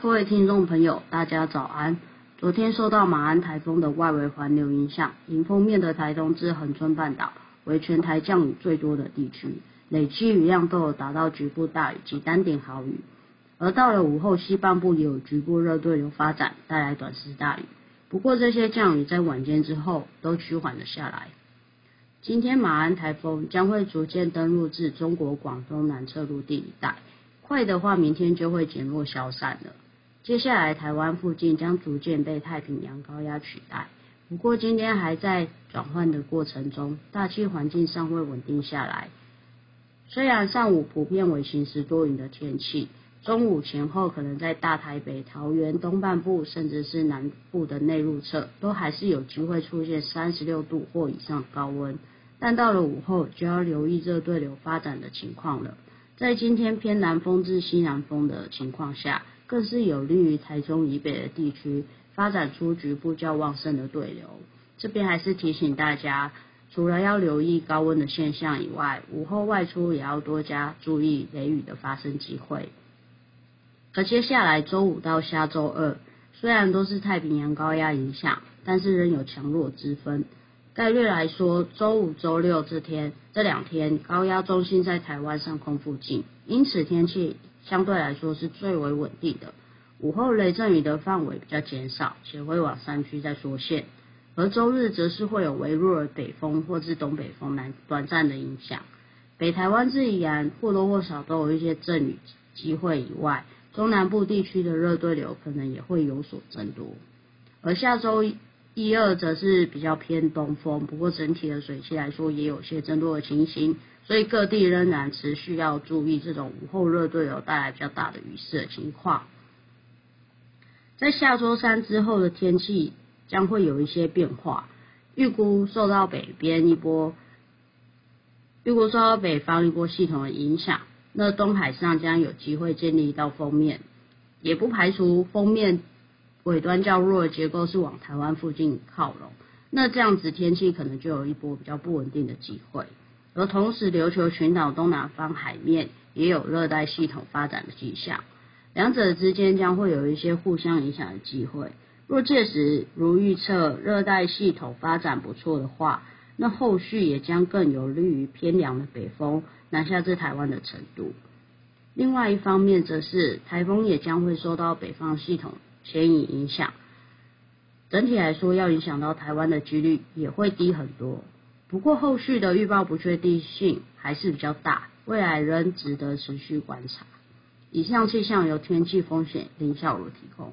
各位听众朋友，大家早安。昨天受到马鞍台风的外围环流影响，迎风面的台东至恒春半岛为全台降雨最多的地区，累积雨量都有达到局部大雨及单点豪雨。而到了午后，西半部也有局部热对流发展，带来短时大雨。不过这些降雨在晚间之后都趋缓了下来。今天马鞍台风将会逐渐登陆至中国广东南侧陆地一带，快的话明天就会减弱消散了。接下来，台湾附近将逐渐被太平洋高压取代。不过，今天还在转换的过程中，大气环境尚未稳定下来。虽然上午普遍为晴时多云的天气，中午前后可能在大台北、桃园东半部，甚至是南部的内陆侧，都还是有机会出现三十六度或以上高温。但到了午后，就要留意热对流发展的情况了。在今天偏南风至西南风的情况下，更是有利于台中以北的地区发展出局部较旺盛的对流。这边还是提醒大家，除了要留意高温的现象以外，午后外出也要多加注意雷雨的发生机会。而接下来周五到下周二，虽然都是太平洋高压影响，但是仍有强弱之分。概率来说，周五、周六这天这两天高压中心在台湾上空附近，因此天气。相对来说是最为稳定的，午后雷阵雨的范围比较减少，且会往山区再缩线。而周日则是会有微弱的北风或是东北风来短暂的影响。北台湾至宜兰或多或少都有一些阵雨机会以外，中南部地区的热对流可能也会有所增多。而下周一二则是比较偏东风，不过整体的水汽来说也有些增多的情形。所以各地仍然持续要注意这种午后热对流带来比较大的雨势的情况。在下周三之后的天气将会有一些变化，预估受到北边一波，预估受到北方一波系统的影响，那东海上将有机会建立一道锋面，也不排除锋面尾端较弱的结构是往台湾附近靠拢，那这样子天气可能就有一波比较不稳定的机会。而同时，琉球群岛东南方海面也有热带系统发展的迹象，两者之间将会有一些互相影响的机会。若届时如预测热带系统发展不错的话，那后续也将更有利于偏凉的北风南下至台湾的程度。另外一方面，则是台风也将会受到北方系统牵引影响，整体来说，要影响到台湾的几率也会低很多。不过后续的预报不确定性还是比较大，未来仍值得持续观察。以上气象由天气风险林小如提供。